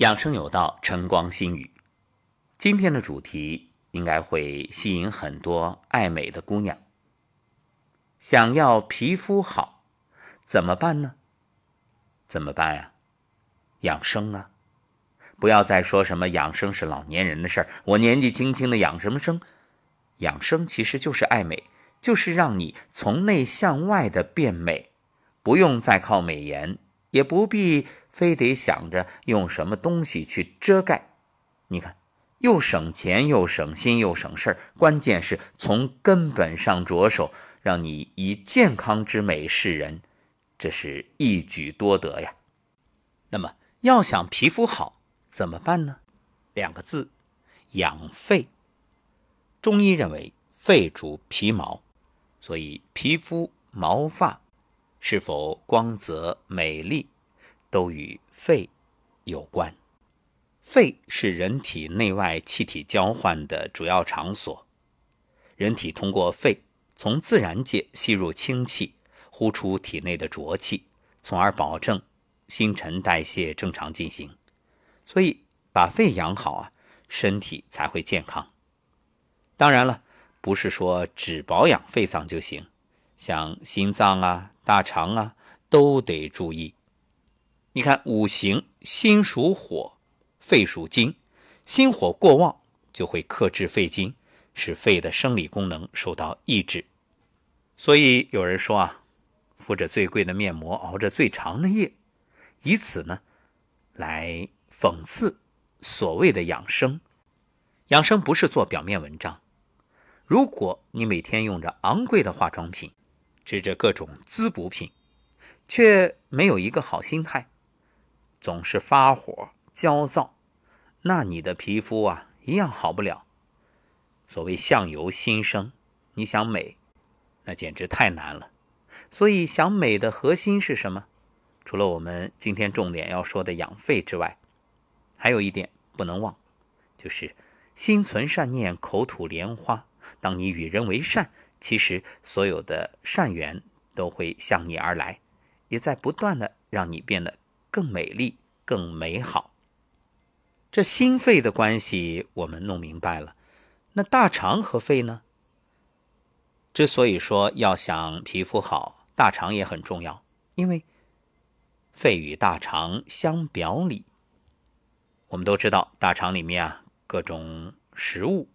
养生有道，晨光心语。今天的主题应该会吸引很多爱美的姑娘。想要皮肤好，怎么办呢？怎么办呀？养生啊！不要再说什么养生是老年人的事儿，我年纪轻轻的养什么生？养生其实就是爱美，就是让你从内向外的变美，不用再靠美颜。也不必非得想着用什么东西去遮盖，你看，又省钱又省心又省事儿，关键是从根本上着手，让你以健康之美示人，这是一举多得呀。那么，要想皮肤好怎么办呢？两个字：养肺。中医认为肺主皮毛，所以皮肤毛发。是否光泽美丽，都与肺有关。肺是人体内外气体交换的主要场所，人体通过肺从自然界吸入清气，呼出体内的浊气，从而保证新陈代谢正常进行。所以，把肺养好啊，身体才会健康。当然了，不是说只保养肺脏就行。像心脏啊、大肠啊，都得注意。你看五行，心属火，肺属金，心火过旺就会克制肺经，使肺的生理功能受到抑制。所以有人说啊，敷着最贵的面膜，熬着最长的夜，以此呢来讽刺所谓的养生。养生不是做表面文章。如果你每天用着昂贵的化妆品，吃着各种滋补品，却没有一个好心态，总是发火、焦躁，那你的皮肤啊一样好不了。所谓相由心生，你想美，那简直太难了。所以想美的核心是什么？除了我们今天重点要说的养肺之外，还有一点不能忘，就是心存善念，口吐莲花。当你与人为善。其实，所有的善缘都会向你而来，也在不断的让你变得更美丽、更美好。这心肺的关系我们弄明白了，那大肠和肺呢？之所以说要想皮肤好，大肠也很重要，因为肺与大肠相表里。我们都知道，大肠里面啊，各种食物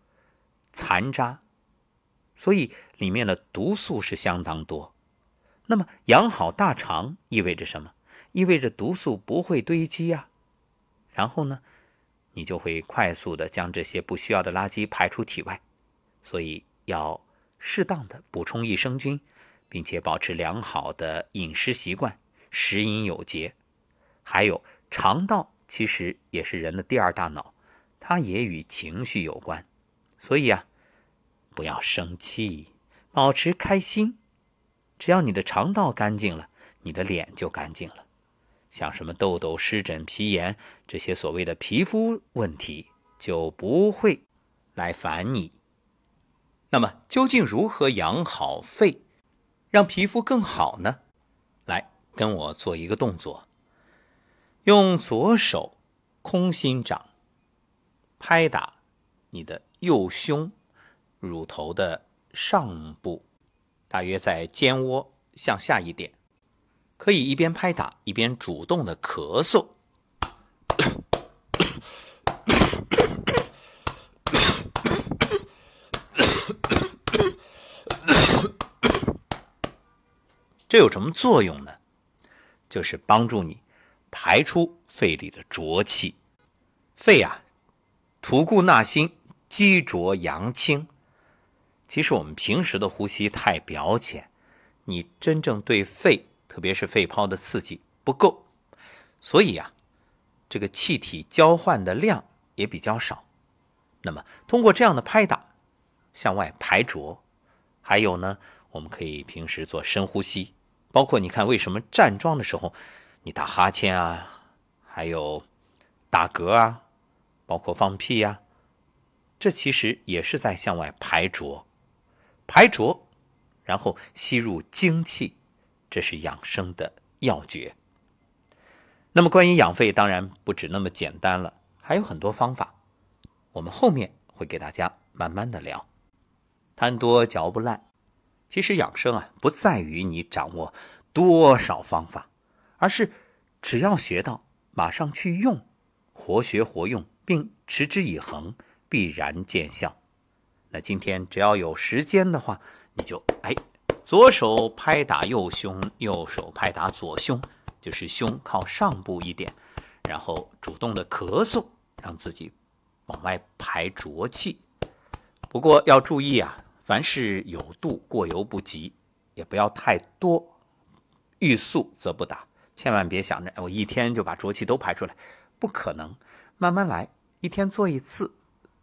残渣。所以里面的毒素是相当多。那么养好大肠意味着什么？意味着毒素不会堆积呀。然后呢，你就会快速的将这些不需要的垃圾排出体外。所以要适当的补充益生菌，并且保持良好的饮食习惯，食饮有节。还有肠道其实也是人的第二大脑，它也与情绪有关。所以啊。不要生气，保持开心。只要你的肠道干净了，你的脸就干净了。像什么痘痘、湿疹、皮炎这些所谓的皮肤问题就不会来烦你。那么，究竟如何养好肺，让皮肤更好呢？来，跟我做一个动作，用左手空心掌拍打你的右胸。乳头的上部，大约在肩窝向下一点，可以一边拍打一边主动的咳嗽。这有什么作用呢？就是帮助你排出肺里的浊气。肺啊，吐故纳新，积浊扬清。其实我们平时的呼吸太表浅，你真正对肺，特别是肺泡的刺激不够，所以啊，这个气体交换的量也比较少。那么通过这样的拍打，向外排浊，还有呢，我们可以平时做深呼吸，包括你看为什么站桩的时候你打哈欠啊，还有打嗝啊，包括放屁呀，这其实也是在向外排浊。排浊，然后吸入精气，这是养生的要诀。那么关于养肺，当然不止那么简单了，还有很多方法。我们后面会给大家慢慢的聊。贪多嚼不烂，其实养生啊，不在于你掌握多少方法，而是只要学到，马上去用，活学活用，并持之以恒，必然见效。那今天只要有时间的话，你就哎，左手拍打右胸，右手拍打左胸。就是胸靠上部一点，然后主动的咳嗽，让自己往外排浊气。不过要注意啊，凡事有度，过犹不及，也不要太多。欲速则不达，千万别想着我一天就把浊气都排出来，不可能。慢慢来，一天做一次，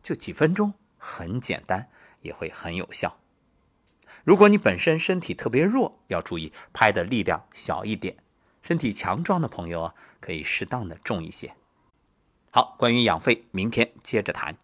就几分钟，很简单，也会很有效。如果你本身身体特别弱，要注意拍的力量小一点。身体强壮的朋友啊，可以适当的重一些。好，关于养肺，明天接着谈。